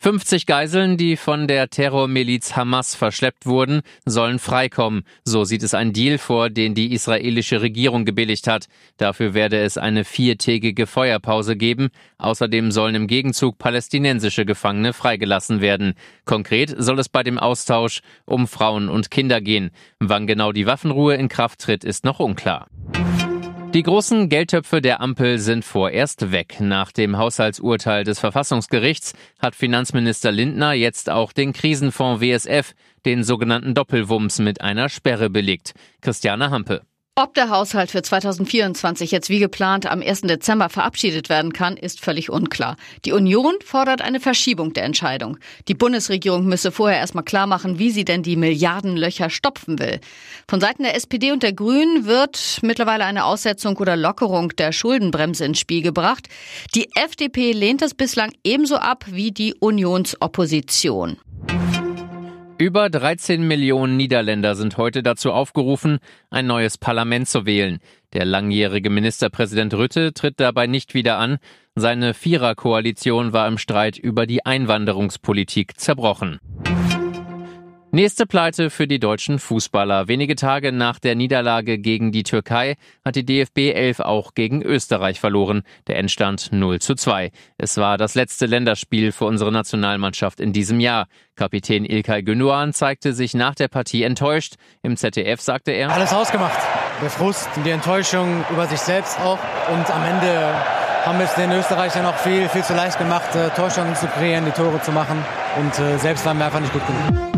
50 Geiseln, die von der Terrormiliz Hamas verschleppt wurden, sollen freikommen. So sieht es ein Deal vor, den die israelische Regierung gebilligt hat. Dafür werde es eine viertägige Feuerpause geben. Außerdem sollen im Gegenzug palästinensische Gefangene freigelassen werden. Konkret soll es bei dem Austausch um Frauen und Kinder gehen. Wann genau die Waffenruhe in Kraft tritt, ist noch unklar. Die großen Geldtöpfe der Ampel sind vorerst weg. Nach dem Haushaltsurteil des Verfassungsgerichts hat Finanzminister Lindner jetzt auch den Krisenfonds WSF, den sogenannten Doppelwumms, mit einer Sperre belegt. Christiane Hampe. Ob der Haushalt für 2024 jetzt wie geplant am 1. Dezember verabschiedet werden kann, ist völlig unklar. Die Union fordert eine Verschiebung der Entscheidung. Die Bundesregierung müsse vorher erstmal klar machen, wie sie denn die Milliardenlöcher stopfen will. Von Seiten der SPD und der Grünen wird mittlerweile eine Aussetzung oder Lockerung der Schuldenbremse ins Spiel gebracht. Die FDP lehnt es bislang ebenso ab wie die Unionsopposition. Über 13 Millionen Niederländer sind heute dazu aufgerufen, ein neues Parlament zu wählen. Der langjährige Ministerpräsident Rütte tritt dabei nicht wieder an. Seine Viererkoalition war im Streit über die Einwanderungspolitik zerbrochen. Nächste Pleite für die deutschen Fußballer. Wenige Tage nach der Niederlage gegen die Türkei hat die DFB 11 auch gegen Österreich verloren. Der Endstand 0 zu 2. Es war das letzte Länderspiel für unsere Nationalmannschaft in diesem Jahr. Kapitän Ilkay Gündoğan zeigte sich nach der Partie enttäuscht. Im ZDF sagte er, alles ausgemacht. Der Frust und die Enttäuschung über sich selbst auch. Und am Ende haben es den Österreichern auch viel, viel zu leicht gemacht, äh, zu kreieren, die Tore zu machen. Und äh, selbst waren wir einfach nicht gut genug.